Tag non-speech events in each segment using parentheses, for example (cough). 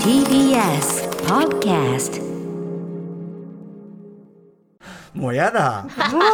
TBS Podcast もうやだ。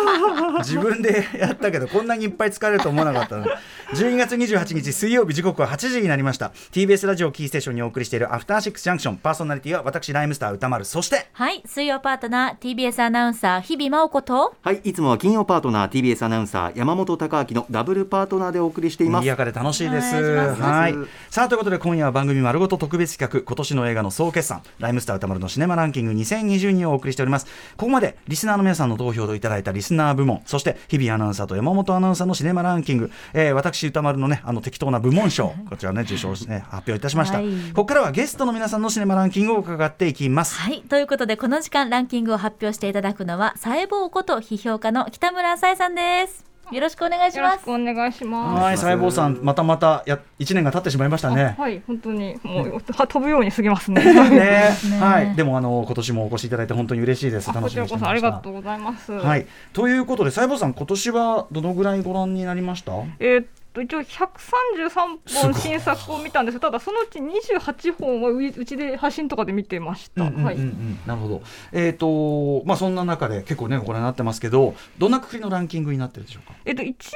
(laughs) 自分でやったけどこんなにいっぱい疲れると思わなかったの12月28日水曜日時刻は8時になりました。TBS ラジオキーステーションにお送りしているアフターシックスジャンクションパーソナリティは私ライムスター歌丸。そしてはい水曜パートナー TBS アナウンサー日々真央子と。はい、いつもは金曜パートナー TBS アナウンサー山本貴明のダブルパートナーでお送りしています。賑やかで楽しいです。はい。さあということで今夜は番組丸ごと特別企画今年の映画の総決算ライムスター歌丸のシネマランキング2022をお送りしております。ここまでリスナーの皆さんの投票でいただいたリスナー部門そして日々アナウンサーと山本アナウンサーのシネマランキング、えー私歌丸のねあの適当な部門賞こちらをね受賞ね、発表いたしました、はい。ここからはゲストの皆さんのシネマランキングを伺っていきます。はい。ということでこの時間ランキングを発表していただくのはサエボーこと批評家の北村さえさんですよろしくお願いしよろしますくお願いします。はい細胞さんまたまたや1年が経ってしまいましたねあはい、本当にもうは飛ぶように過ぎますね。ね (laughs) はい、でもあの今年もお越しいただいて本当に嬉しいです。あ楽しみこちらこそにしてました。ありがとうございます。はい、ということで、細胞さん、今年はどのぐらいご覧になりました？えーっと一応133すごい本新作を見たんですただそのうち28本はううちで配信とかで見てました。はい。なるほど。えっ、と、まあ、そんな中で、結構ね、ご覧になってますけど。どんなくくりのランキングになってるでしょうか？えっと一応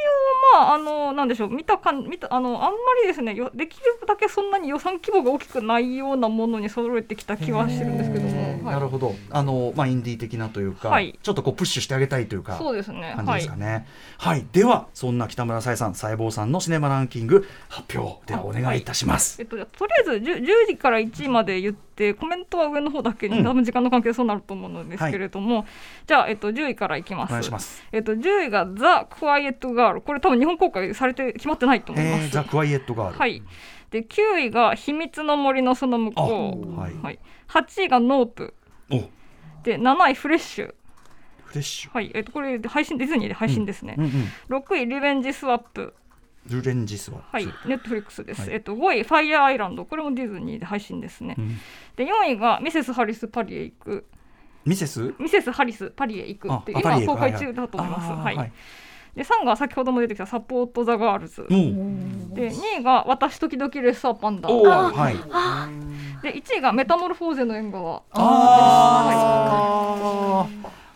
まああのなんでしょう見たかん見たあのあんまりですねよできるだけそんなに予算規模が大きくないようなものに揃えてきた気はしてるんですけども。はいなるほど。あの、まあ、インディー的なというか、はいちょっとこうプッシュしてあげたいというか。そうですね。感じはいですか。ね。はい、では、そんな北村さえさん、細胞さんのシネマランキング発表ではお願いいたします。えっと、とりあえず 10, 10時から1位まで言ってコメントは上の方だけに、うん。多分時間の関係でそうなると思うのですけれども、じゃあ、えっと、10位からいきます。お願いします。えっと、10位が「ザ・クワイエット・ガール」これ多分日本公開されて決まってないと思います、えー、ザ・クワイエットガール。はい。で9位が「秘密の森のその向こう」あはい。はい、8位が「ノープ。お、」で7位「フレッシュ。フレッシュ」。はい、えっと、これ配信ディズニーで配信ですね、うん。うん。6位「リベンジ・スワップ」リベンジスワップ。はい、ネットフリックスです。はいえっと、5位、ファイヤーアイランド、これもディズニーで配信ですね。うんで、4位がミセス・ハリス・パリへ行く。ミセス。ミセス・ハリス・パリへ行くって今公開中だと思います。はいははいいはいで、3位が先ほども出てきたサポート・ザ・ガールズ。で、2位が私時々レッサーパンダ。はい。で、1位がメタモルフォーゼの縁側。ああ。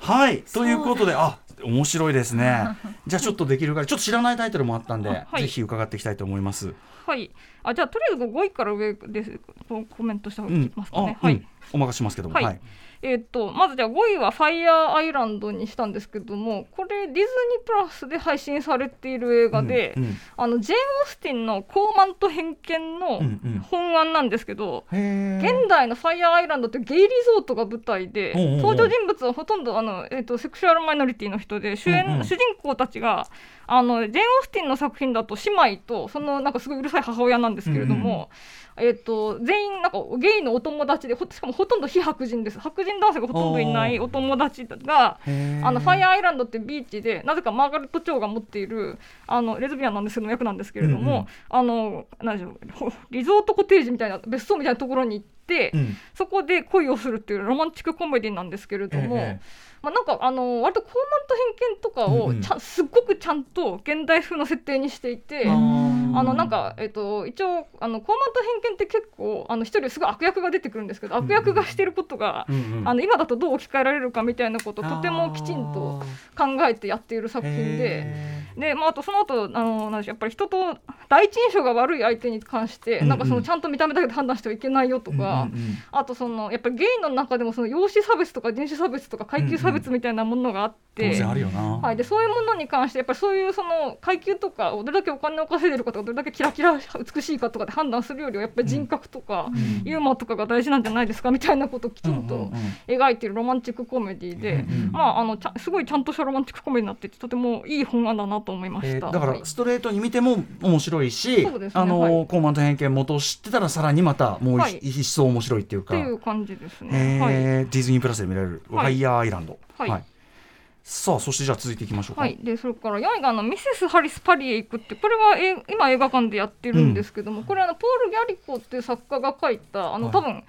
はい、ということで、あ、面白いですね。(laughs) じゃあ、ちょっとできるから、ちょっと知らないタイトルもあったんで、はいぜひ伺っていきたいと思います。はい。あ、じゃあ、とりあえず5位から上です。ココメントした方がいうん、あますかね。、はい。うん、お任せしますけども、はいはい。えーっとまずじゃあ5位は「ファイヤーアイランド」にしたんですけどもこれディズニープラスで配信されている映画で、うんうん。あのジェーン・オースティンの「高慢と偏見」のうんうん。本案なんですけど、へー。現代のファイヤーアイランドってゲイリゾートが舞台で、登場人物はほとんどあの、えーっとセクシュアルマイノリティの人で主演、うんうん。主人公たちがあのジェーン・オースティンの作品だと姉妹とそのなんかすごいうるさい母親なんですけれども、えっと全員なんかゲイのお友達でほしかもほとんど非白人です。白人男性がほとんどいないお友達があのファイアー。アイランドってビーチでなぜかマーガレット・チョウが持っているあのレズビアンなんですけど役なんですけれども、うんうんあのなんでしょうほリゾートコテージみたいな別荘みたいなところに行って、うん。そこで恋をするっていうロマンチックコメディなんですけれども、ええ。まあ、なんかあの割と高慢と偏見とかをちゃん、すっごくちゃんと現代風の設定にしていて。あのなんか、えっと一応あの高慢と偏見って結構あの一人すごい悪役が出てくるんですけど悪役がしてることが、あの今だとどう置き換えられるかみたいなことをとてもきちんと考えてやっている作品で。へでまあ、あとその後あのなんでしょうやっぱり人と第一印象が悪い相手に関して、なんかそのちゃんと見た目だけで判断してはいけないよとーか、うんうんうん。あとそのやっぱりゲイの中でもその容姿差別とか人種差別とか階級差別みたいなものがあって、当然あるよな。はい、でそういうものに関してやっぱりそういうその階級とかをどれだけお金を稼いでるかとかどれだけキラキラ美しいかとかで判断するよりはやっぱり人格とか、うんユーモアとかが大事なんじゃないですかみたいなことをきちんとうんうんうん。描いているロマンチックコメディで、うんうんまああのすごいちゃんとしたロマンチックコメディになっててとてもいい本案だなと思いました。えーだからはい。ストレートに見ても面白いし、そうですね。あのはい高慢と偏見元を知ってたらさらにまたもう一,、はい一層面白いっていうか、っていう感じですね。えー。はい。ディズニープラスで見られる、はい。ファイヤーアイランド、はい。さあそしてじゃあ続いていきましょうか、はい、でそれから4位があのミセス・ハリス・パリへ行くってこれはえ今映画館でやってるんですけども、これはあのポール・ギャリコっていう作家が書いたあの、はい。多分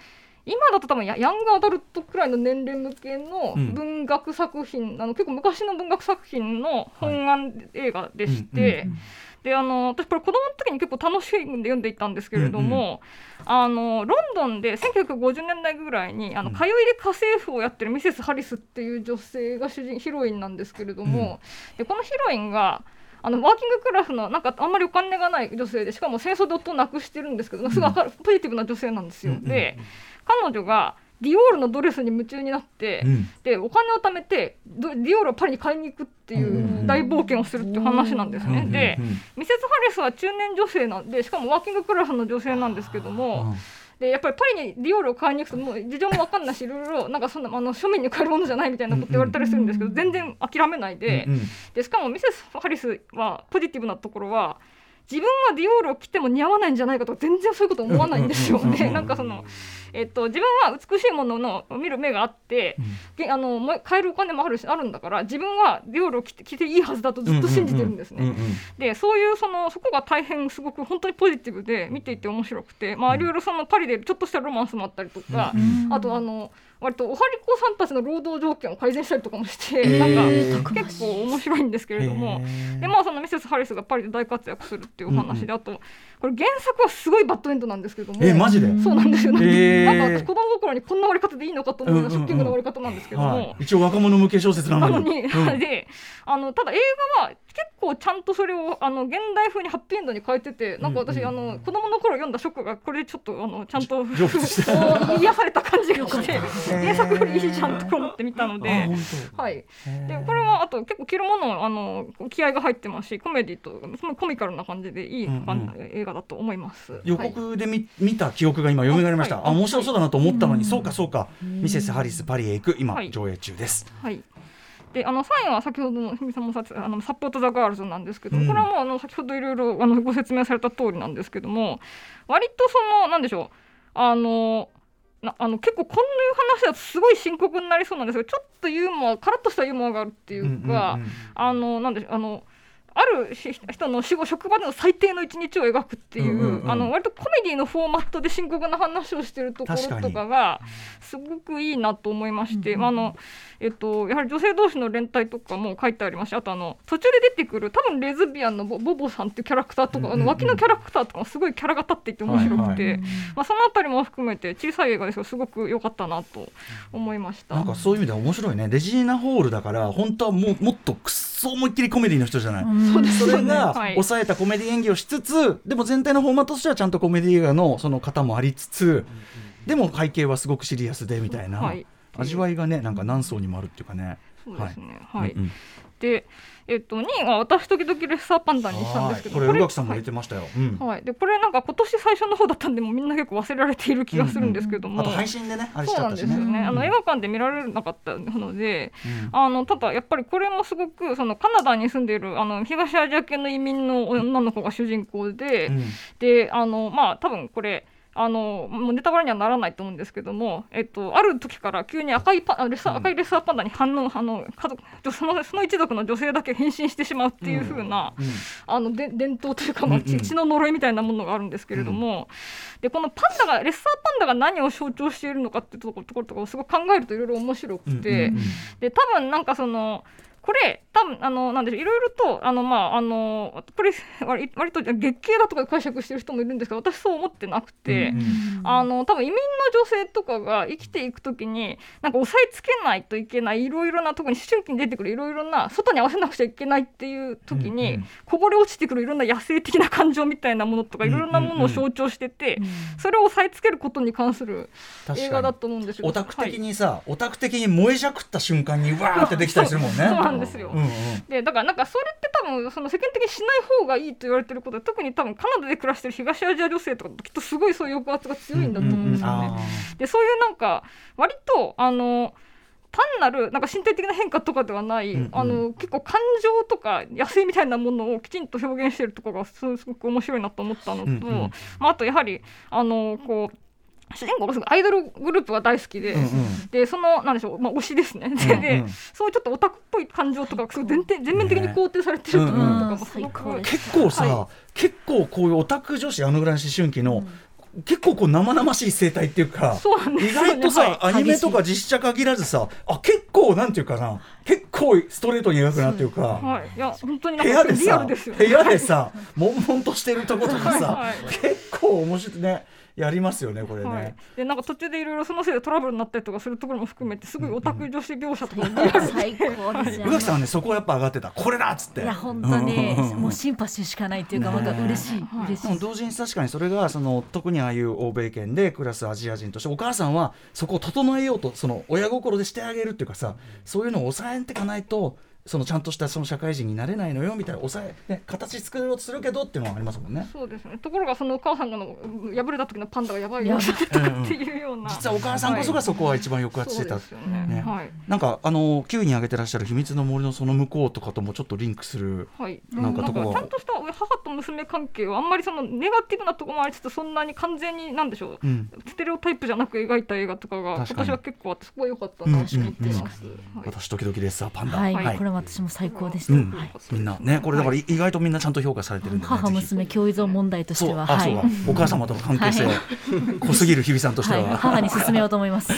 今だと多分ヤヤングアダルトくらいの年齢向けのうん。文学作品、あの結構昔の文学作品の本案映画でして、うんうんであの私これ子供の時に結構楽しんで読んでいたんですけれども、あのロンドンで1950年代ぐらいにあのうん。通いで家政婦をやってるミセス・ハリスっていう女性が主人ヒロインなんですけれども、でこのヒロインがあのワーキングクラスのなんかあんまりお金がない女性でしかも戦争で夫を亡くしてるんですけどすごいポジティブな女性なんですよ。うん。で彼女がディオールのドレスに夢中になって、うん。でお金を貯めてドディオールをパリに買いに行くっていう大冒険をするっていう話なんですね。でミセス・ハリスは中年女性なんでしかもワーキングクラスの女性なんですけども、でやっぱりパリにディオールを買いに行くともう事情も分かんないしいろいろなんかそんなあの庶民に買えるものじゃないみたいなこと言われたりするんですけど、全然諦めないで,、でしかもミセス・ハリスはポジティブなところは自分はディオールを着ても似合わないんじゃないかとか全然そういうこと思わないんですよ。うんうんうんうんで (laughs) なんかそのえっと、自分は美しいものの見る目があって、げあのもう買えるお金もあるしあるんだから自分はディオールを着て着ていいはずだとずっと信じてるんですね。うんうんうんでそういうそのそこが大変すごく本当にポジティブで見ていて面白くて、まあ、いろいろそのパリでちょっとしたロマンスもあったりとか、あとあの割とおはりこさんたちの労働条件を改善したりとかもして、へー。なんか結構面白いんですけれども。でまあそのミセス・ハリスがパリで大活躍するっていうお話で、あとこれ原作はすごいバッドエンドなんですけども。えマジで？そうなんですよ、(laughs) なんかへー。なんか私子供心にこんな終わり方でいいのかと思うようなショッキングな終わり方なんですけども、はい、一応若者向け小説なのに。なのであのただ映画は結構ちゃんとそれをあの現代風にハッピーエンドに変えててなんか私、うんうんあの子供の頃読んだショックがこれでちょっとあのちゃんと (laughs) (laughs) 癒された感じがしてー原作よりいいじゃんと思ってみたのあで本。はい、で当これはあと結構着るものあの気合が入ってますしコメディとそのコミカルな感じでいい感じ、映画だと思います。予はい。告で見,、見た記憶が今蘇りました、はい。あ面白そうだなと思ったのに、そうかそうか、ミセス・ハリスパリへ行く。今、はい。上映中です。はい。であの3位は先ほどの日比さんもさあのサポート・ザ・ガールズなんですけど、うん。これはもうあの先ほどいろいろあのご説明された通りなんですけども割とそのなんでしょう。あのなあの結構こんな話だとすごい深刻になりそうなんですけどちょっとユーモアカラッとしたユーモアがあるっていうか、うんうんうん。あのなんでしょうあのあるし人の仕事職場での最低の一日を描くっていう,、うんうんうん。あの割とコメディのフォーマットで深刻な話をしてるところとかがすごくいいなと思いまして、まああのえっと、やはり女性同士の連帯とかも書いてありますしあとあの途中で出てくる多分レズビアンのボボボさんっていうキャラクターとか、うんうんうん。あの脇のキャラクターとかもすごいキャラが立っていて面白くて、はいはまあ、そのあたりも含めて小さい映画ですがすごく良かったなと思いました。なんかそういう意味では面白いね。レジーナ・ホールだから本当はもうもっとくっそ思いっきりコメディの人じゃない、そうですそれがはい。抑えたコメディ演技をしつつでも全体のフォーマットとしてはちゃんとコメディ映画のその型もありつつでも背景はすごくシリアスでみたいな、はい味わいがねなんか何層にもあるっていうかね。そうですね。はい、うんうん。で、えっと、2位は私時々レッサーパンダにしたんですけどはい。これ宇垣さんも出てましたよ。うん。はいはい、でこれなんか今年最初の方だったんでもうみんな結構忘れられている気がするんですけども、あと配信でねあれしちそうなんですよね。ね、あの映画館で見られなかったので、あのただやっぱりこれもすごくそのカナダに住んでいるあの東アジア系の移民の女の子が主人公で、うん。であのまあ多分これあのもうネタバレにはならないと思うんですけども、えっと、ある時から急に赤いパあレッサー、うん。赤いレッサーパンダに反応あの家族そのその一族の女性だけ変身してしまうっていう風な、うん。あので伝統というか、まあ、うんうん。血の呪いみたいなものがあるんですけれども、でこのパンダがレッサーパンダが何を象徴しているのかっていうところところとかをすごく考えるといろいろ面白くて、うんうんうん。で多分なんかそのこれ多分あのなんでしょういろいろとあのまああのこれ (laughs) 割割と月経だとか解釈してる人もいるんですけど私そう思ってなくて。うんあの多分移民の女性とかが生きていくときになんか押さえつけないといけないいろいろな特に思春期に出てくるいろいろな外に合わせなくちゃいけないっていう時に、うんうんこぼれ落ちてくるいろんな野生的な感情みたいなものとかいろいろなものを象徴してて、それを押さえつけることに関する映画だと思うんですよ。オタク的はいにさ、オタク的に燃えじゃくった瞬間にわーってできたりするもんね。なんですよ。うんうん。でだからなんかそれって多分その世間的にしない方がいいと言われてることで特に多分カナダで暮らしてる東アジア女性とかときっとすごいそういう抑圧が強いんだと思うんですよね。あでそういうなんか割とあの単なるなんか身体的な変化とかではない、うんうん。あの結構感情とか野生みたいなものをきちんと表現しているところがすすごく面白いなと思ったのと、うんうん。まあ、あとやはりあのこう主人公がすごいアイドルグループが大好きで。ーうんうん。でそのなんでしょう、まあ、推しですね、でうんうん。でそういうちょっとオタクっぽい感情とかがすごい全全全面的に肯定されてるところとかもすごく、うんうん。結構さ、は結構こういうオタク女子あのぐらいの思春期の、結構こう生々しい生態っていうかそうなんです意外とさ、はい。アニメとか実写限らずさあ結構なんていうかな結構ストレートに描くなっていうか。はい、いや本当に部かリア屋でさルですよね。部屋でさ悶々としてるとことかさ、はい。結構面白いねやりますよねこれね、はい、でなんか途中でいろいろそのせいでトラブルになったりとかするところも含めてすごいオタク女子描写とかもリアルで最高ですよね。宇垣さんはねそこはやっぱ上がってた。これだっつって。いや本当にうん。うんうんもうシンパシーしかないっていうかなんか嬉しいはい嬉しいでも同時に確かにそれがその特にああいう欧米圏で暮らすアジア人としてお母さんはそこを整えようとその親心でしてあげるっていうかさそういうのを抑えていかないとそのちゃんとしたその社会人になれないのよみたいな抑え、ね、形作ろうとするけどっていうのはありますもんね。そうですね。ところがそのお母さんがの破れた時のパンダがやばいよってうんうんっていうような。実はお母さんこそがそこは一番抑圧してた、そうですよね。ねはい。なんかあの9に挙げてらっしゃる秘密の森のその向こうとかともちょっとリンクするはい、なんかとこがちゃんとした母と娘関係はあんまりそのネガティブなところもありつつそんなに完全になんでしょう、うん。ステレオタイプじゃなく描いた映画とかが今確かに。年は結構あってそこは良かったなと思っています。はい。私時々レッサーパンダ、はい、私も最高でした、うん。はい。みんなねこれだから意外とみんなちゃんと評価されてるんで、ね、母娘共依存問題としては。はい。お母様との関係性、は濃すぎる日比さんとしては、はい、母に勧めようと思います。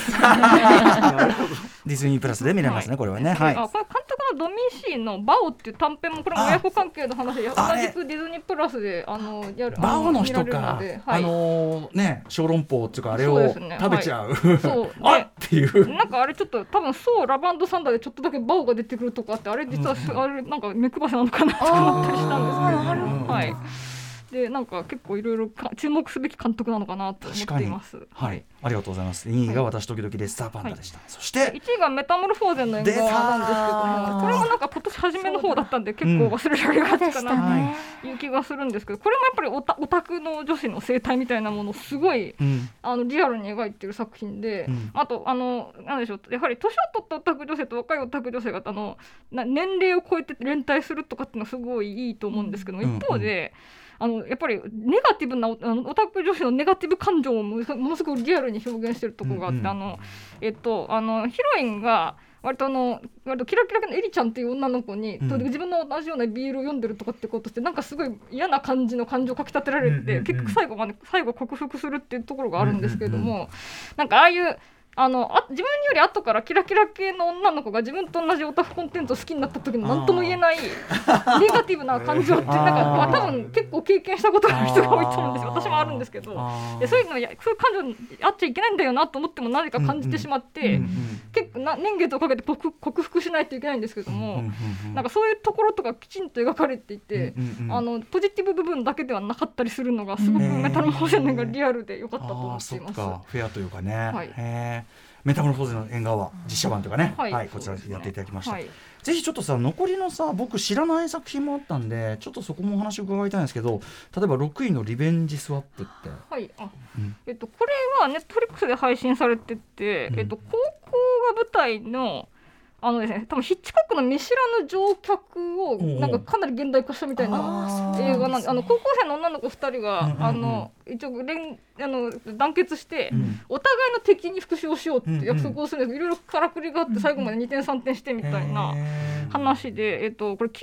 ディズニープラスで見れますね、これはね。はい。あこれ監督のドミーシーの「バオ」っていう短編もこれも親子関係の話で同じくディズニープラスであのやるバオの人か、あのではい。のーね小籠包っていうかあれを食べちゃう、そう。(laughs) あでっていう。なんかあれちょっと多分そうラバンドサンダーでちょっとだけバオが出てくるとかってあれ実はあれなんか目配せなのかなと思ったりしたんですけど。はいでなんか結構いろいろか注目すべき監督なのかなと思っています。はい、ありがとうございます。2位が私時々レッサーパンダでした、そして1位がメタモルフォーゼンの映画なんですけどこれもなんか今年初めの方だったんで結構忘れられがちかな。ね。という気がするんですけどこれもやっぱりオタオタクの女子の生態みたいなものをすごいうん。あのリアルに描いてる作品で、うん。あとあのなんでしょうやはり年を取ったオタク女性と若いオタク女性があのな年齢を超えて連帯するとかっていうのはすごいいいと思うんですけども、うん。一方で、あのやっぱりネガティブなオタク女子のネガティブ感情をもものすごくリアルに表現してるところがあって、うんうんあのえっとあのヒロインが割とあの割とキラキラのエリちゃんっていう女の子に、うん。自分の同じようなビールを読んでるとかってことしてなんかすごい嫌な感じの感情をかきたてられて、結局最後まで最後克服するっていうところがあるんですけれども、なんかああいうあのあ自分より後からキラキラ系の女の子が自分と同じオタクコンテンツを好きになった時の何とも言えない (laughs) ネガティブな感情ってなんか、まあ、多分結構経験したことがある人が多いと思うんですよ私もあるんですけど。でそういうのやそういう感情あっちゃいけないんだよなと思っても何か感じてしまって、うんうん結構な年月をかけて克克服しないといけないんですけども、うんうんうんなんかそういうところとかきちんと描かれていて、うんうんうんあのポジティブ部分だけではなかったりするのがすごくうんメタルモーションがリアルで良かったと思っています。フェアというかね、はいメタモルフォーゼの縁側実写版というかね、は、はいいこちらやっていただきました、はい。ぜひちょっとさ残りのさ僕知らない作品もあったんでちょっとそこもお話を伺いたいんですけど例えば6位の「リベンジスワップ」って。はい、あ、うん。えっとこれはネットフリックスで配信されてて、うん。えっと高校が舞台のあのですね、多分ヒッチコックの見知らぬ乗客をなんかかなり現代化したみたいな映画なんで、あの高校生の女の子2人が、あの一応連あの団結して、うん。お互いの敵に復讐をしようって約束をするんですけど、いろいろからくりがあって最後まで2点3点してみたいな。話で、えっと、これ90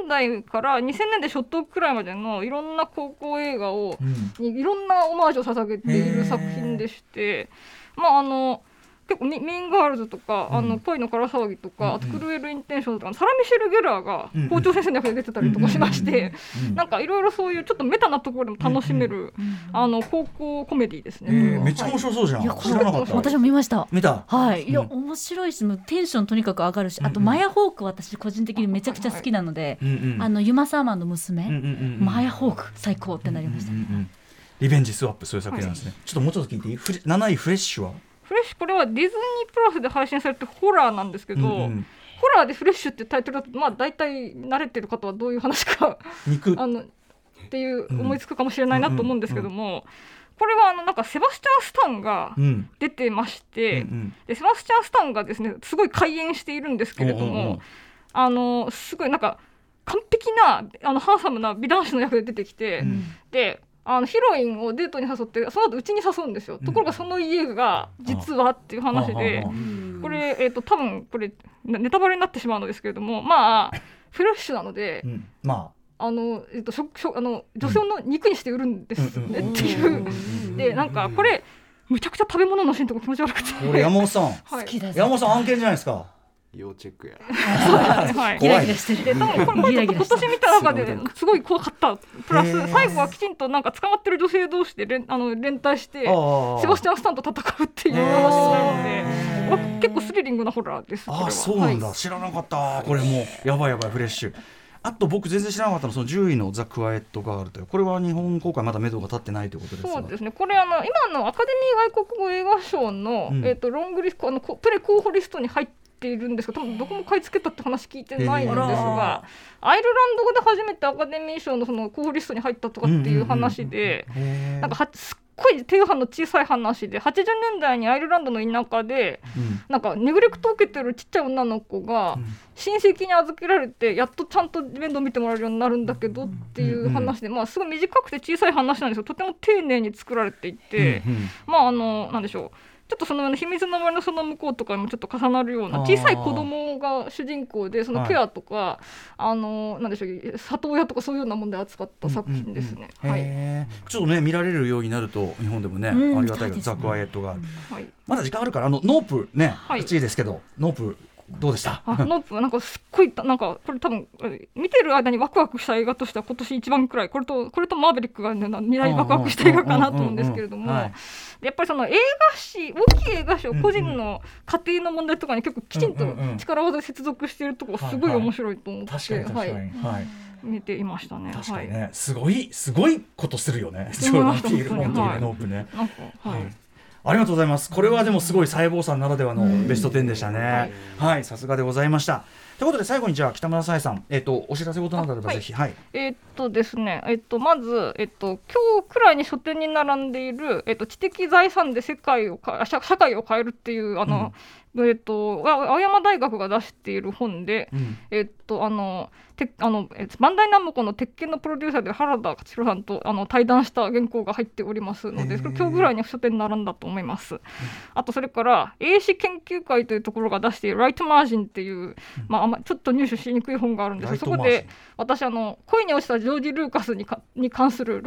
年代から2000年代初頭くらいまでのいろんな高校映画をうん。にいろんなオマージュを捧げている作品でして、まああの結構ミミーンガールズとか、うん。あの恋のから騒ぎとか、あとクルエル・インテンションとかサラ・ミシェル・ゲラーが校長先生の役で出てたりとかしまして、うん。なんかいろいろそういうちょっとメタなところでも楽しめる、あの高校コメディですね。えーめっちゃ面白そうじゃん、いや知らなかった。私も見ました。見た？はい、いや、うん。面白いし、もうテンションとにかく上がるし、あとマヤホーク、私個人的にめちゃくちゃ好きなので。あのユマサーマンの娘、マヤホーク最高ってなりました。うんうんうんリベンジスワップそういう作品なんですね、ちょっともうちょっと聞いていい？フレ7位フレッシュは？フレッシュこれはディズニープラスで配信されてるホラーなんですけど、うんうん。ホラーでフレッシュってタイトルだとまあ大体慣れてる方はどういう話か (laughs) 肉あのっていう思いつくかもしれないなと思うんですけども、これはあのなんかセバスチャン・スタンがうん。出てまして、うんでセバスチャン・スタンがですねすごい開演しているんですけれども、おうおうおうあのすごいなんか完璧なあのハンサムな美男子の役で出てきて、うん。であのヒロインをデートに誘ってその後うちに誘うんですよ、うん。ところがその家が実はっていう話で、ああああこれ、えー、と多分これネネタバレになってしまうのですけれどもまあフレッシュなのでう、ん。まあ。の、えっと、食食あの女性の肉にして売るんですねっていう、でなんかこれむちゃくちゃ食べ物のシーンとか気持ち悪くて、これ山本さん。はい、山本さん案件じゃないですか要チェックや。(laughs) はい、ギラギラしてる。で多分これこれちょっと今年見た中ですごい怖かったプラス最後はきちんとなんか捕まってる。女性同士で連あの連帯してああセバスチャン・スタンと戦うっていう話になるのでわ結構スリリングなホラーですああそうなんだ、はい知らなかったこれもうやばいやばいフレッシュあと僕全然知らなかったのその10位の「ザ・クワイエット・ガール」というこれは日本公開まだ目処が立ってないということですがそうですねこれあの今のアカデミー外国語映画賞の、うんえっとロングリストあのこプレ候補リストに入っているんですけど多分どこも買い付けたって話聞いてないんですがアイルランド語で初めてアカデミー賞のその候補リストに入ったとかっていう話で。へー。なんかはすっごい低予算の小さい話で80年代にアイルランドの田舎でうん。なんかネグレクトを受けてるちっちゃい女の子がうん。親戚に預けられてやっとちゃんと面倒見てもらえるようになるんだけどっていう話でまあすごい短くて小さい話なんですけどとても丁寧に作られていてうんうん。まああのなんでしょうちょっとその秘密の森のその向こうとかにもちょっと重なるような小さい子供が主人公でそのケアとか、あのなんでしょう里親とかそういうような問題を扱った作品ですね。うん。うんはいちょっとね見られるようになると日本でもね、うんありがたいね。ザ・クワイエットが。あるはい。まだ時間あるからあのノープね、はい。1位ですけどノープどうでした？あノープなんかすっごいなんかこれ多分え見てる間にワクワクした映画としては今年一番くらい。これとこれとマーベリックがね二大ワクワクした映画かなと思うんですけれども。やっぱりその映画史大きい映画史を個人の家庭の問題とかに結構きちんと力技で接続しているところすごい面白いと思って、はい、はい。見ていましたね。確かにね、はい、すごいすごいことするよね。ジョーダン・ピール本当にね、はい。ノープね。なんかはい、はいありがとうございます。これはでもすごい細胞さんならではのベスト10でしたね。はい、さすがでございました。ということで最後にじゃあ北村沙耶さん、えっ、とお知らせ事などあればあぜひ、はい、えーっとですね、えっと、まず、えっと、今日くらいに書店に並んでいる、えっと、知的財産で世界をか社社会を変えるっていうあの、えっと、あ青山大学が出している本で、うん。えっと、あのてあのえバンダイナムコの鉄拳のプロデューサーで原田勝弘さんとあの対談した原稿が入っておりますのでそれ今日ぐらいに書店に並んだと思います。あとそれから英史研究会というところが出している「ライトマージン」っていう、まあ、あんまちょっと入手しにくい本があるんですライトマージン。そこで私あの恋に落ちたジョージ・ルーカスにかに関する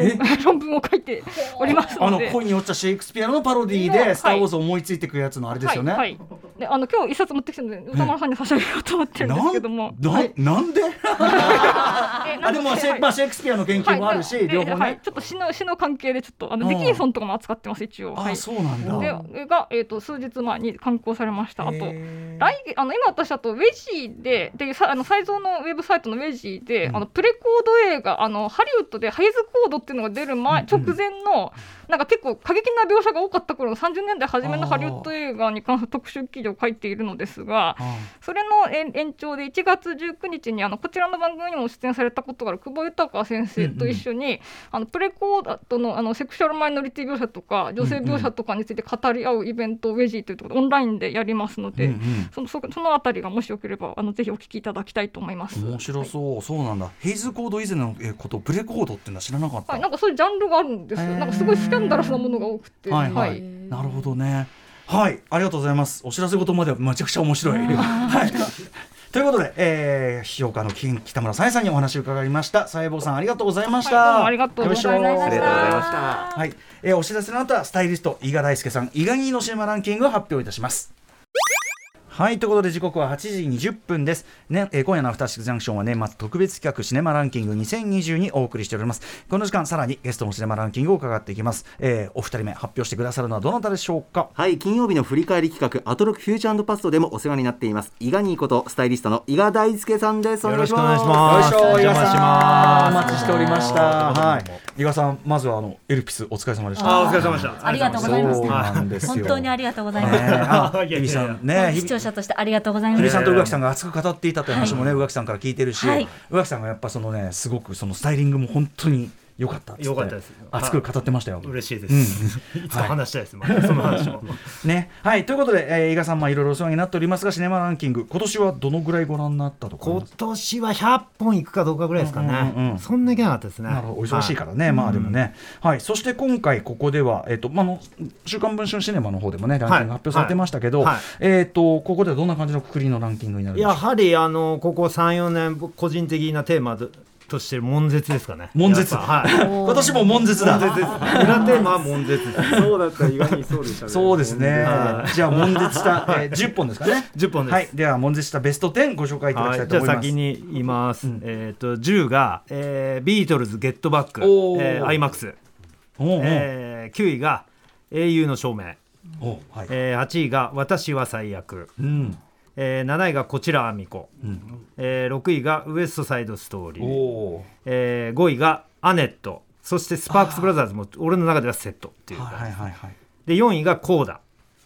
論文を書いておりますあのので。恋に落ちたシェイクスピアのパロディーではい。スター・ウォーズを思いついていくやつのあれですよね。はい。はい、であの今日一冊持ってきてるので歌丸さんに差し上げようと思ってるんですけども。なはい。なんで？え (laughs) あでもシェ,、はいまあ、シェイクスピアの研究もあるし、はい両方ね、はいちょっと詩の詩の関係でちょっとあのうんディキンソンとかも扱ってます一応。あ、はい。そうなんだ。でがえっ、と数日前に刊行されました。あと。来月あの今私だとウェジーででさあの才蔵のウェブサイトのウェジーで、うんあのプレコード映画あのハリウッドでハイズコードっていうのが出る前、直前のなんか結構過激な描写が多かった頃の30年代初めのハリウッド映画に関する特集記事を書いているのですがあそれの延延長で1月19日にあのこちらの番組にも出演されたことがある久保豊先生と一緒に、あのプレコードのあのセクシュアルマイノリティ描写とか女性描写とかについて語り合うイベントをウェジーというところでオンラインでやりますので。うんうんそのそそのあたりがもしよければあのぜひお聞きいただきたいと思います。面白そう、そうなんだ。ヘイズコード以前のえーこと、プレコードっていうのは知らなかった。はい、なんかそういうジャンルがあるんですよ。なんかすごいンダラスなものが多くて、はいはい、なるほどね。はい、ありがとうございます。お知らせ事まではめちゃくちゃ面白い。(laughs) はい。ということで、えー、批評家の金北村さえさんにお話を伺いました。さえぼうさんありがとうございました。はいどうもありがとうございましたありがとうございましたはい、えー、お知らせの後はスタイリスト伊賀大輔さん伊賀にのシネマランキングを発表いたしますはいということで時刻は8時20分です、ねえー今夜のアフターシックスジャンクションは年末特別企画シネマランキング2020にお送りしております。この時間さらにゲストのシネマランキングを伺っていきます、えーお二人目発表してくださるのはどなたでしょうか？はい金曜日の振り返り企画アトロックフューチャーパストでもお世話になっています。伊賀にいことスタイリストの伊賀大輔さんです。よろしくお願いします。よいしょ伊賀お邪魔します。お待ちしておりました。はい。伊賀さんまずはあのエルピスお疲れ様でした。あーお疲れ様でした。ありがとうございます本当にありがとうございねます。あいやいやいや日比さんね (laughs) 者としてありがとうございます。さんと宇垣さんが熱く語っていたという話もね、宇垣さんから聞いてるし、はい宇垣さんがやっぱそのねすごくそのスタイリングも本当に良かったっつって良かったです。熱く語ってましたよ。嬉しいです、いつか話したいです、まあその話も。(laughs) ね。はい。ということで、えー、伊賀さんまあいろいろお世話になっておりますがシネマランキング。今年はどのぐらいご覧になったとか？今年は100本いくかどうかぐらいですかね、うんうんうん。そんなけなかったですね。なるほど。お忙しいからね、まあでもね、はい、そして今回ここでは、えっとまあ、あの週刊文春シネマの方でもねランキング発表されてましたけど、はい。はい。えっとここではどんな感じのくくりのランキングになるやはりあのここ34年僕個人的なテーマとしてる悶絶ですかね。悶絶。はい。今年も悶絶だ。悶絶です裏テーマは悶絶そうだった意外にそうでしたね。そうですね。は。じゃあ悶絶した、えー、10本ですかね。10本です。はい、では悶絶したベスト10ご紹介いただきたはいい、じゃあと思い。ます。先に言います、えっ、と10が、えー、ビートルズゲットバック、おー。えー、IMAX、おうおうえー、9位が英雄の証明、おうはい。えー、8位が私は最悪、うん。えー、7位がこちらあみこ、うん。えー、6位がウエストサイドストーリおー、おえー、5位がアネットそしてスパークスブラザーズも俺の中ではセットっていうはいはいはい。で4位がコーダ、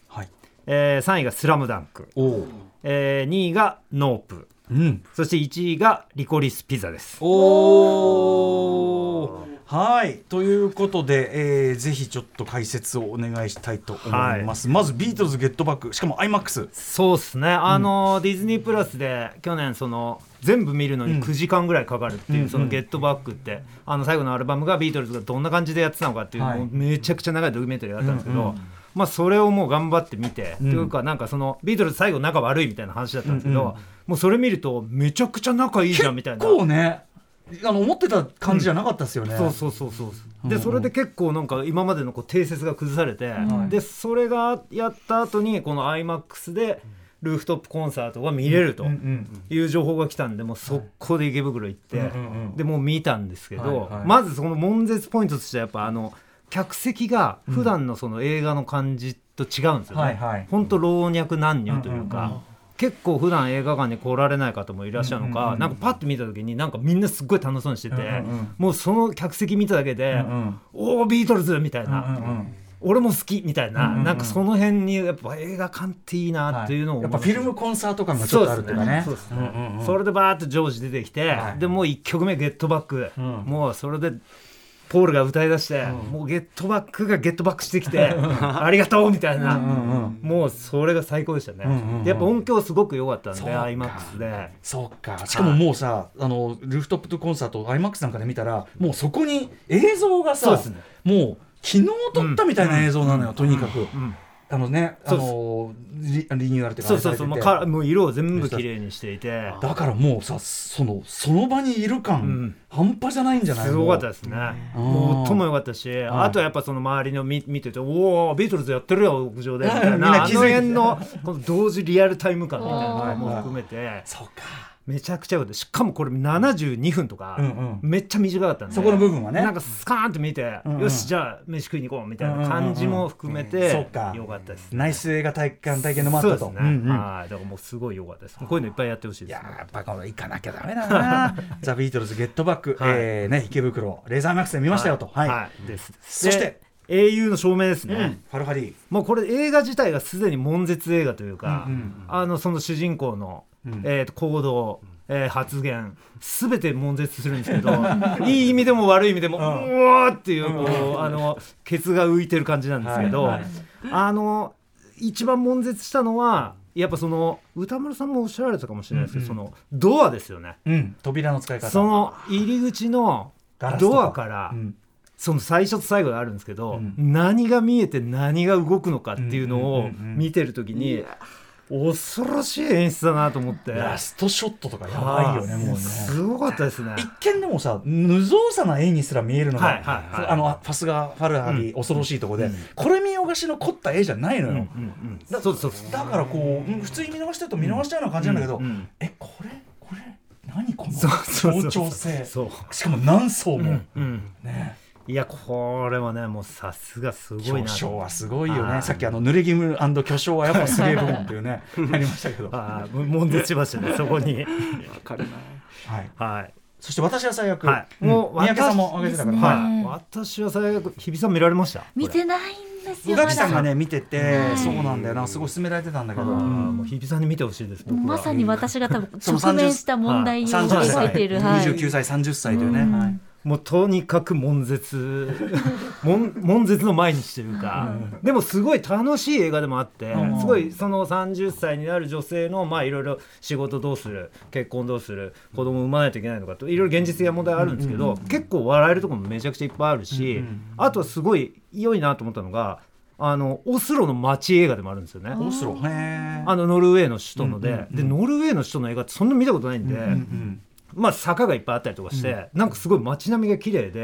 はい。えー、3位がスラムダンク、おお。えー、2位がノープうん。そして1位がリコリスピザですおお。はい。ということで、えー、ぜひちょっと解説をお願いしたいと思います、まずビートルズゲットバック。しかも IMAX そうっすね。あの、ディズニープラスで去年その全部見るのにうん。9時間ぐらいかかるっていう、うんその「ゲットバック」ってあの最後のアルバムがビートルズがどんな感じでやってたのかっていう、はい。もうめちゃくちゃ長いドキュメンタリーがあったんですけど、うんうん。まあ、それをもう頑張って見て、うん。というかなんかそのビートルズ最後仲悪いみたいな話だったんですけど、うんうん。もうそれ見るとめちゃくちゃ仲いいじゃんみたいな。こうねあの思ってた感じじゃなかったですよね、そうそうそうそう。うんでそれで結構なんか今までのこう定説が崩されて、でそれがやった後にこの IMAX でルーフトップコンサートが見れるとうんうんいう情報が来たんでもう速攻で池袋行って、うんうんうんでもう見たんですけど、まずその悶絶ポイントとしてはやっぱあの客席が普段のその映画の感じと違うんですよね、はいはい。ほんと老若男女というか、うんうんうん結構普段映画館に来られない方もいらっしゃるのか、なんかパッと見た時になんかみんなすっごい楽しそうにしてて、もうその客席見ただけで、うんうん。おおビートルズみたいな、俺も好きみたいな、なんかその辺にやっぱ映画館っていいなっていうのをやっぱフィルムコンサート感がちょっとあるっていうかね。それでバーッとジョージ出てきて、はい。でもう1曲目「ゲットバック」うん。もうそれでポールが歌い出して、もうゲットバックがゲットバックしてきてありがとうみたいな、うんうんもうそれが最高でしたね、うんうんやっぱ音響すごく良かったんで iMAX で。そうか。しかももうさ、あのルーフトップコンサート IMAX なんかで見たらもうそこに映像がさ、そうですね。もう昨日撮ったみたいな映像なのよ、とにかく、んあのねあのリリニューアルっていうかそうそうそうもうあかもう色を全部綺麗にしていて。だからもうさそのその場にいる感、うん。半端じゃないんじゃないすごかったですね。音も良かったし、あとはやっぱその周りの見見てて、おお、ビートルズやってるよ、屋上でみたいな (laughs) な、あの辺のこの同時リアルタイム感みたいなのも含めて、(laughs) そうかめちゃくちゃ良かった。しかもこれ72分とかうんうん、めっちゃ短かったんで、そこの部分はね。なんかスカーンって見てうんうん、よし、じゃあ飯食いに行こうみたいな感じも含めうんうん。うんそうてか、良かったです。ナイス映画体感体験のもあったとね。うんうん。はい、だからもうすごい良かったです。こういうのいっぱいやってほしいですね。ーやっぱこれ行かなきゃダメだな。(laughs) ザ・ビートルズゲットバック、はい。えーね、池袋レーザーマックスで見ましたよと、はい。はい、です。そして。で英雄の証明ですね。うん。ファルハリー。もうこれ映画自体がすでに悶絶映画というか、うんうん。あのその主人公の、うん。えーと行動、えー発言すべて悶絶するんですけど (laughs) いい意味でも悪い意味でも、ううんわーっていうこう、あのケツが浮いてる感じなんですけど、はいはい。あの一番悶絶したのはやっぱその歌丸さんもおっしゃられたかもしれないですけど、うんうん。そのドアですよね。うん、扉の使い方。その入り口のドアから、うん。その最初と最後があるんですけど、うん。何が見えて何が動くのかっていうのうんをうんうんうん。見てる時に恐ろしい演出だなと思って。ラストショットとかやばいよねもうね。すごかったですね。一見でもさ無造作な絵にすら見えるのが、はいはいはい。あのファスガー・ファルハリー、恐ろしいとこで、これ見よがしの凝った絵じゃないのよ、うんうんそうそうそうだからこううん普通に見逃してると見逃しちゃうような感じなんだけど、うんうん。えこれ？これ？何このそうそうそう協調性。そう。しかも何層も、うん。ねいやこれはねもうさすがすごいな巨匠はすごいよはい。ねさっきあの濡れ衣巨匠はやっぱすげえ部門っていうね (laughs) ありましたけど、はああ悶絶しましたねそこに。わかるな。い、はい。そして私は最悪、はい。うん。もう三宅さんも挙げてたから、私はい。私は最悪日比さん見られました？見てないんですよま宇垣さんがだね見てて、はいそうなんだよな。すごい勧められてたんだけど、もう日比さんに見てほしいです僕は。まさに私が多分その直面した問題を30受けている、はい、29歳30歳というね、うん。はいもうとにかく悶絶。(laughs) 悶悶絶の毎日というか、でもすごい楽しい映画でもあって、うん。すごいその30歳になる女性のまあいろいろ仕事どうする結婚どうする子供産まないといけないのかといろいろ現実的な問題あるんですけど、結構笑えるところもめちゃくちゃいっぱいあるし、あとはすごい良いなと思ったのがあのオスロの街映画でもあるんですよね。オスロあのノルウェーの首都ので、うんうんうんでノルウェーの首都の映画ってそんな見たことないんで、うんまあ、坂がいっぱいあったりとかして、なんかすごい街並みが綺麗へで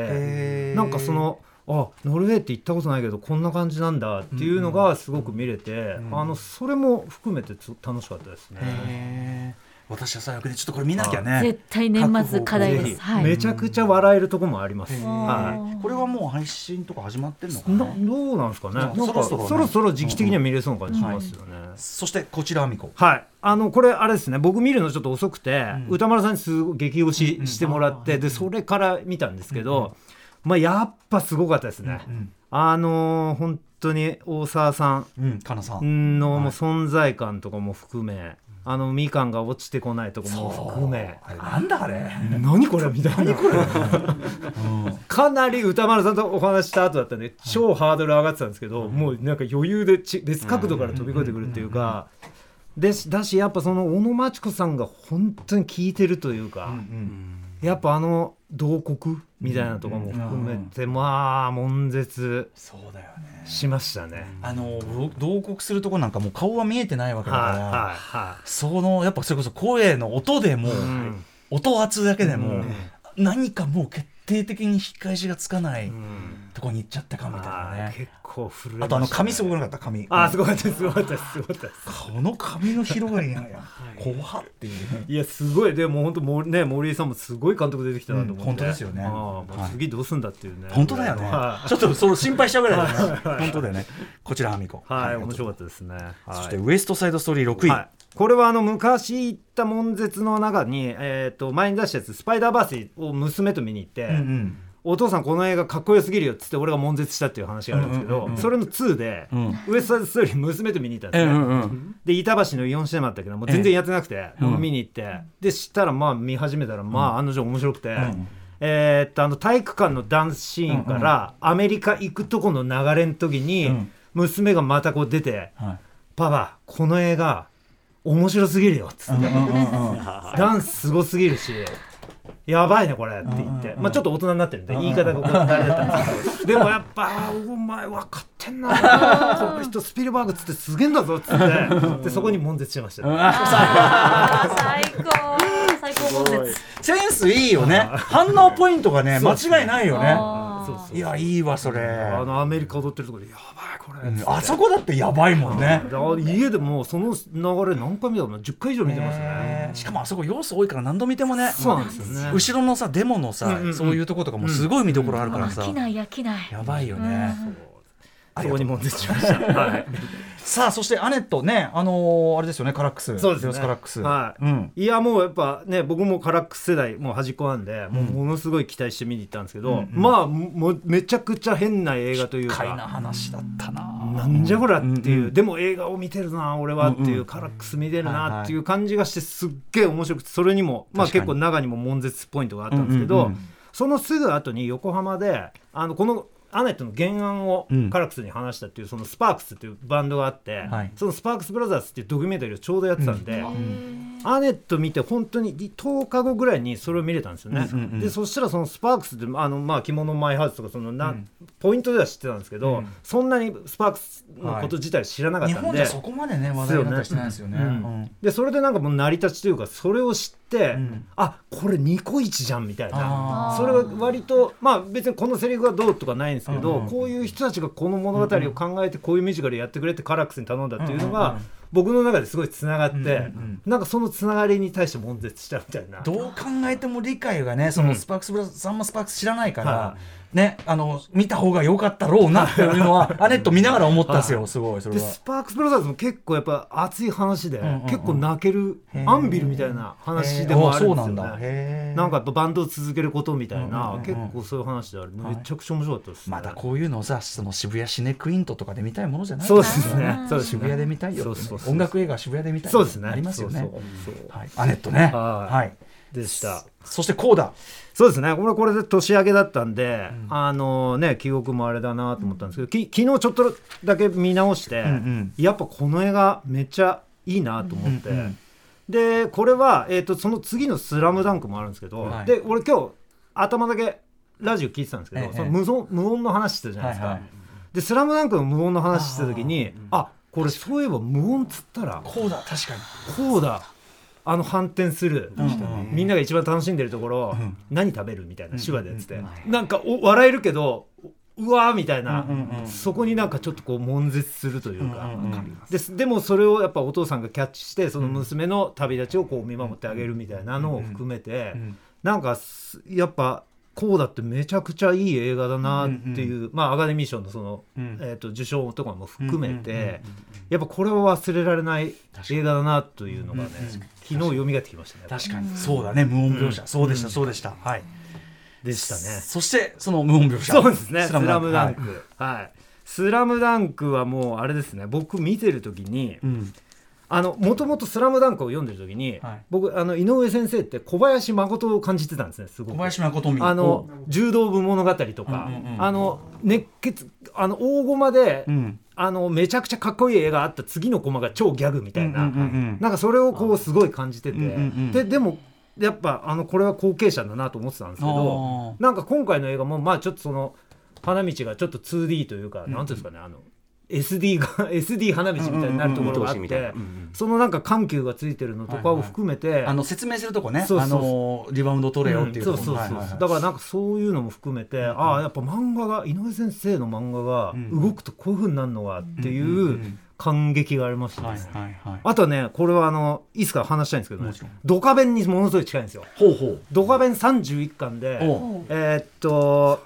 ー。なんかそのあノルウェーって行ったことないけどこんな感じなんだっていうのがすごく見れて、あのそれも含めてつ楽しかったですね。私は最悪でちょっとこれ見なきゃね。絶対年末課題です。はい。めちゃくちゃ笑えるとこもあります。はこれはもう配信とか始まってんのかい。な？などうなんですかね？なんかそろそろね。そろそろ時期的には見れそうな感じしますよね。そしてこちらはみこはい、あのこれあれですね。僕見るのちょっと遅くて、ん。歌丸さんにすごい激推ししてもらって、でそれから見たんですけど、まあやっぱすごかったですね、んあのー本当に大沢さうんかなさん。んのもう存在感とかも含め、あのみかんが落ちてこないとこも含め。なんだあれ。何これ？みたいな。かなり歌丸さんとお話しした後だったんで超ハードル上がってたんですけど、もうなんか余裕でち別角度から飛び越えてくるっていうか、でしだしやっぱその小野真知子さんが本当に効いてるというか、やっぱあの慟哭みたいなとこも含めて、まあ悶絶そうだよねしましたね。あの同国するとこなんかもう顔は見えてないわけだから、はいはいはそのやっぱそれこそ声の音でも、い。うん音圧だけでも、うん何かもう決定的に引き返しがつかないうん。とこに行っちゃったかみたいなね、はい結構震えね。あとあの髪すごくなかった髪。あすごかったですすごかったですすごかった。この髪の広がりが怖っっていうね。いやすごい。でも本当もうね森井さんもすごい監督出てきたなと思って、うん本当ですよね。ああもう次どうすんだっていうね、本当だよね。は (laughs) ちょっとその心配しちゃうぐらいだよね。本当だよね。こちらはみこい、はい。面白かったですね、はい、そしてウエストサイドストーリー6位、はい、これはあの昔行った悶絶の中に、えー、と前に出したやつ「スパイダーバース」を娘と見に行って、うんうん。お父さんこの映画かっこよすぎるよっつって俺が悶絶したっていう話があるんですけど、それの2で、うん。ウエストサイドストーリー娘と見に行ったんですね、うんうんで板橋のイオンシネマだったけどもう全然やってなくて、うん。見に行って。で知ったらまあ見始めたらまあ案の定面白くて、ん。えーっとあの体育館のダンスシーンからアメリカ行くとこの流れの時に、うん。娘がまたこう出てはい「パパこの映画面白すぎるよ」っつって、うんうんうん (laughs) ダンスすごすぎるし。やばいねこれ。って言って、まあちょっと大人になってるんで言い方がこうあれだったんですけど。(laughs) でもやっぱお前分かってんな。この人スピルバーグっつってすげえんだぞっつって。でそこに悶絶しました、最高最高悶絶センスいいよね。反応ポイントがね間違いないよね。いやいいわそれ。あのアメリカ踊ってるところでやばいこれ、うんあそこだってやばいもんね。家でもうその流れ何回見たの？10回以上見てますね。ねしかもあそこ要素多いから何度見てもね。そうなんですよね。後ろのさデモのさ、うんうんうん。そういうとことかもすごい見どころあるからさ、飽きない飽きない。やばいよね、そこに悶絶しました。はい。さあそしてアネットねあのーあれですよねカラックス。そうですね。カラックス。はい。うん。いやもうやっぱね僕もカラックス世代もう端っこなんで、もうものすごい期待して見に行ったんですけど、うんうん。まあもうめちゃくちゃ変な映画という深いなか話だったな。なんじゃこらっていう、うんうんでも映画を見てるな俺はっていう、うんうん。カラックス見てるなっていう感じがしてすっげえ面白くてそれにもまあ結構中にも悶絶ポイントがあったんですけど、うんうんうん。そのすぐ後に横浜であのこのアネットの原案をうん。カラックスに話したっていうそのスパークスっていうバンドがあって、はい。そのスパークスブラザーズっていうドキュメンタリーをちょうどやってたんで、アネット見て本当に10日後ぐらいにそれを見れたんですよね、うんうんうん。でそしたらそのスパークスってあの、まあ、着物マイハウスとかそのな、ポイントでは知ってたんですけど、うん。そんなにスパークスのこと自体知らなかっ日たんで、本じゃそこまでね話題になったりしてないですよね。うん。うん。でそれでなんかもう成り立ちというかそれを知って、ん。あこれニコイチじゃんみたいな。それは割とまあ別にこのセリフがどうとかないんですけど、うんうんこういう人たちがこの物語を考えてこういうミュージカルやってくれってカラックスに頼んだっていうのが、うんうんうん。僕の中ですごいつながって、うんうんうん。なんかそのつながりに対して悶絶したみたいな。どう考えても理解がねそのスパークスブラザーズさんもスパークス知らないから、はねあの見た方が良かったろうなっていうのはアネット見ながら思ったんですよすごいそれは。でスパークスブラザーズも結構やっぱ熱い話で、んうんうん。結構泣けるアンビルみたいな話でもあるんですよね。なんだ。へー。なんかやっぱバンドを続けることみたいな、うんうんうん。結構そういう話である、めちゃくちゃ面白かったです、ね。まだこういうのをさその渋谷シネクイントとかで見たいものじゃないそうですね。そうですね。渋谷で見たいよそうそうそう。音楽映画は渋谷で見たいそうですね。ありますよね。はい、アネットね。はい。はい。でした。そしてコーダそうですね。これこれで年明けだったんで、あのね記憶もあれだなと思ったんですけど、き昨日ちょっとだけ見直して、んうん。やっぱこの映画めっちゃいいなと思って。うんうんでこれは、えー、とその次の「スラムダンクもあるんですけど、はい。で俺今日頭だけラジオ聞いてたんですけど、ええ。その無音無音の話してたじゃないですか。はいはい。で「スラムダンクの無音の話してた時にあこれそういえば無音っつったらコーダ確かに。こうだあの反転する、うん。みんなが一番楽しんでるところ、何食べるみたいな手話でやって。て、なんかお笑えるけどうわーみたいな、うんうんうんそこになんかちょっとこう悶絶するというか、うんうんうん。です。でもそれをやっぱお父さんがキャッチしてその娘の旅立ちをこう見守ってあげるみたいなのを含めて、ん。なんかすやっぱこうだってめちゃくちゃいい映画だなっていう、まあアカデミー賞のその、うん。えー、と受賞とかも含めて、うんうんうんうん。やっぱこれは忘れられない映画だなというのがね、昨日蘇ってきましたね。確かに。そうだね。無音描写、そうでしたそうでした、はい。でしたね。そしてその無音描写。そうですね。ススラムダンはいク。はい。スラムダンクはもうあれですね。僕見てる時に、うんあのもともとスラムダンクを読んでる時に、はい。僕あの井上先生って小林誠を感じてたんですね。すごく。小林誠美あの柔道部物語とか、うんうんうんあの熱血あの大駒で、うん。あのめちゃくちゃかっこいい映画あった次のコマが超ギャグみたいな、うんうんうんうんなんかそれをこうすごい感じてて、うんうんうんででもやっぱあのこれは後継者だなと思ってたんですけどあなんか今回の映画もまあちょっとその花道がちょっと 2D というか、なんていうんですかねあの SD が (laughs) SD 花道みたいになるところがあってそのなんか緩急がついてるのとかを含めて、あの説明するとこね。そうそう。そうあのリバウンド取れよっていうとこうんそうそうそう、はいはいはい。だからなんかそういうのも含めて、ああやっぱ漫画が井上先生の漫画がん動くとこういうふうになるのがっていうんうんううん。感激がありましたね、はいはいはい。あとはねこれはあのいいですか話したいんですけど、もちろん。ドカベンにものすごい近いんですよ。ほうほう。ドカベン31巻でえーっと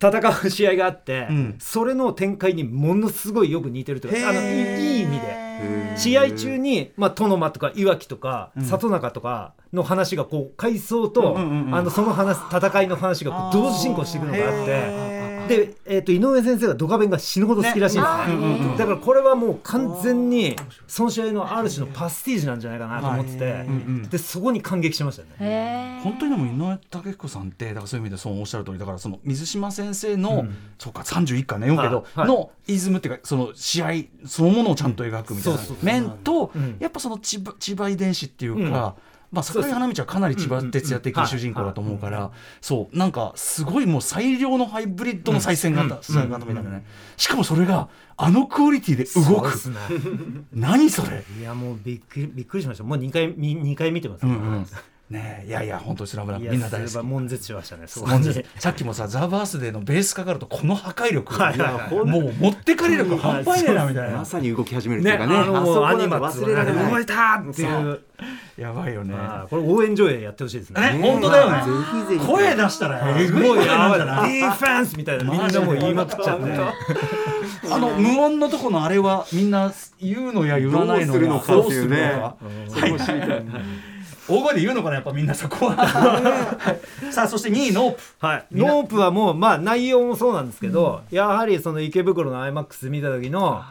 戦う試合があって、うん。それの展開にものすごいよく似てるというかあのいい意味で。試合中に、まあ、殿間とかいわきとか、里中とかの話がこう回想と、あのその話戦いの話がこう同時進行していくのがあってで、えー、と井上先生がドカベンが死ぬほど好きらしいんです。ね。だからこれはもう完全にその試合のある種のパスティージなんじゃないかなと思ってて、うんうんでそこに感激しましたね。本当にでも井上武彦さんってだからそういう意味でそうおっしゃる通りだからその水島先生の、そうか31巻ね読むけど、はい。はい。のイズムっていうかその試合そのものをちゃんと描くみたいな面と、うん。やっぱその千葉千葉遺伝子っていうか、うんまあ、桜井花道はかなり千葉哲也的主人公だと思うから、そう。なんかすごいもう最良のハイブリッドの再戦があった、しかもそれがあのクオリティで動く。ね。何それ。いやもうびっくりびっくりしました。もう2回み二回見てます、うんうん。ねえ。いやいや本当にスラムダンクみんな大好き。それは悶絶しましたね。さっきもさザ・バースデーのベースかかるとこの破壊力、はいはいはい。もう持ってかれ力半端ねえなみたいな。まさに動き始めるっていねうかね。あのもうアニマッ忘ツれられない。動いたっていうやばいよね。これ応援上映やってほしいですね。ね本当だよね。ぜひぜひ。声出したらえぐいやばいな。いディフェンスみたいな。みんなもう言いまくっちゃって。あの無音のとこのあれはみんな言うのや言わないのやどうするのかっていうね。どうするのかはい。大声で言うのかなやっぱみんなそこは。は (laughs) いさあそして2位ノープ。はい、ノープはもうまあ内容もそうなんですけど、やはりその池袋の IMAX 見た時の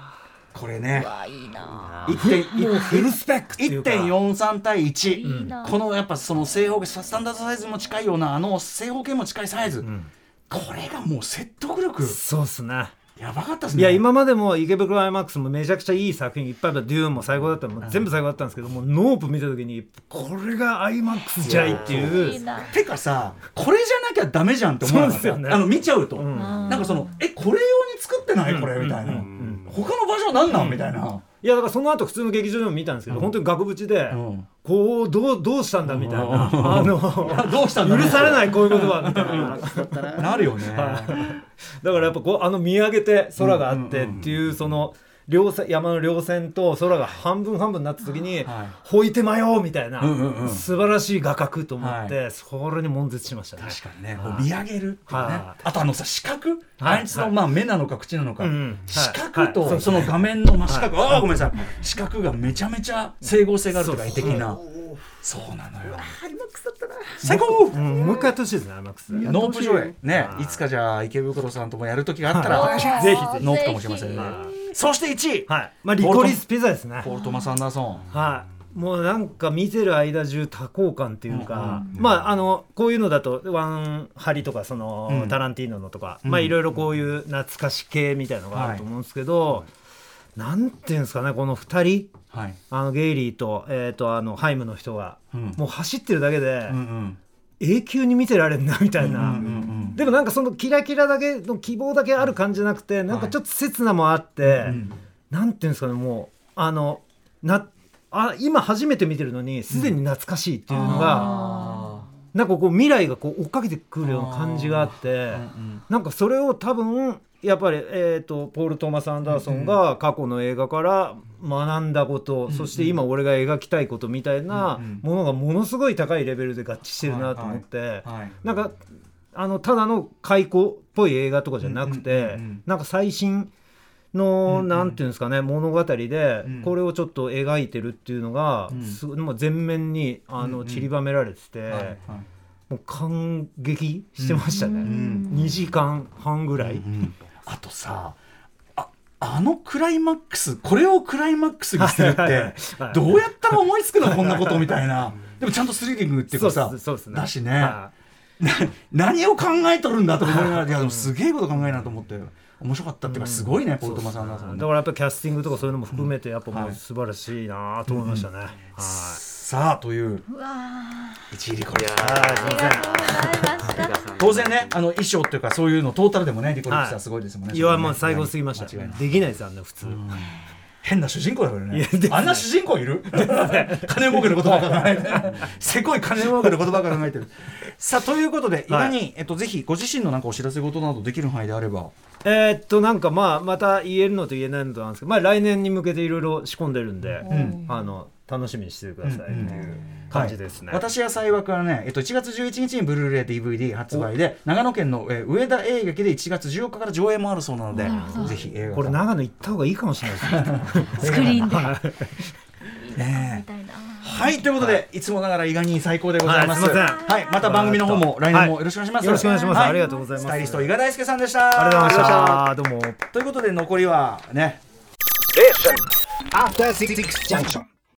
これね。わいいな。1.4もうフルスペックっていうか。1.43対1、いいな。このやっぱその正方形スタンダードサイズも近いようなあの正方形も近いサイズ、これがもう説得力。そうっすね。やばかったですね。いや今までも池袋 IMAX もめちゃくちゃいい作品いっぱいあったデューンも最高だったもう全部最高だったんですけどもうノープ見た時にこれが IMAX じゃいっていいいうな。(laughs) てかさこれじゃなきゃダメじゃんって思うですよね。あの見ちゃうと、ん。なんかそのえこれ用に作ってない？これみたいな、他の場所なんなん？みたいな、いやだからその後普通の劇場でも見たんですけど、本当に額縁で、ん。こうどうどうしたんだみたいな、あの (laughs) どうしたんだ？(laughs) 許されないこういうことはみたいな。なるよね、だからやっぱこうあの見上げて空があってっていうその両線山の両線と空が半分半分になった時にはい「ほいてまよ」みたいな、んうんうん。素晴らしい画角と思って、はそれに悶絶しましたね。確かにねこう見上げるっていうね、はい。あとあのさ四角、はい。あいつのまあ目なのか口なのか、四角はい。はい。とその画面の真四角、ああごめんなさい。視覚がめちゃめちゃ整合性があるとか絵的なそうなのよ。最高。うん。もう一回やってほしいですね IMAX ノープ上映ねはい。いつかじゃあ池袋さんともやる時があったら、はい。ぜひノープかもしれませんね。そして1位、はい。まあリコリスピザですね。ポール・トマス・アンダーソン。はい、もうなんか見てる間中多幸感っていうか、まああのこういうのだとワンハリとかその、うん。タランティーノのとか、まあいろいろこういう懐かし系みたいのがあると思うんですけど、なんていうんですかねこの2人？はい。あのゲイリーと,、えー、とあのハイムの人が、うん。もう走ってるだけでうんうん。永久に見てられるなみたいな。うんうんでもなんかそのキラキラだけの希望だけある感じじゃなくてなんかちょっと刹那もあって、なんていうんですかねもうあのなあ今初めて見てるのにすでに懐かしいっていうのが、あなんかこう未来がこう追っかけてくるような感じがあってー。うん。なんかそれを多分やっぱり、えー、とポール・トーマス・アンダーソンが過去の映画から学んだこと、そして今俺が描きたいことみたいなものがものすごい高いレベルで合致してるなと思って、はいなんかあのただの開口っぽい映画とかじゃなくて、うんうんうんうん。なんか最新の、なんていうんですかね物語でうん。これをちょっと描いてるっていうのが、もう全面にあの、うんうん。散りばめられてて、はいはい。もう感激してましたね、ん2時間半ぐらい。うんあとさああのクライマックスこれをクライマックスにするってはいどうやったら思いつくのこんなことみたいな。でもちゃんとスリリングっていうかさねだしね。は何を考えとるんだと思いながらいやでもすげえこと考えなと思って面白かったっていうかすごいねポルトマさんだいだからやっぱりキャスティングとかそういうのも含めてやっぱもはい。う素晴らしいなと思いましたね。はいさあといううわ一位リコリス当然ねあの衣装っていうかそういうのトータルでもねリコリスはすごいですもんね、いやもう最高すぎました。できないですあんな普通。変な主人公だからね。あんな主人公いる？(laughs) 金儲けのことか考えてる。せこい金儲けのことばっか考えてる。さあということで、はい。いかに、えっと、ぜひご自身のなんかお知らせ事などできる範囲であれば。えーっとなんかまあまた言えるのと言えないのとなんですけど、まあ来年に向けていろいろ仕込んでるんで、ん。あの楽しみにしててくださいっていう感じですね。はい。私や幸枠はね、えっと、1月11日にブルーレイ DVD 発売で長野県の、えー上田映劇で1月14日から上映もあるそうなのでぜひ映画これ長野行った方がいいかもしれないですね。(laughs) スクリーンで。ねはいということで、い、つもながら伊賀に最高でございます。はいすいません。はい、また番組の方も来年もよろしくお願いします。よろしくお願いします。はありがとうございます。スタイリスト伊賀大輔さんでした。ありがとうございました。どうも。ということで残りはね。After Six Junction.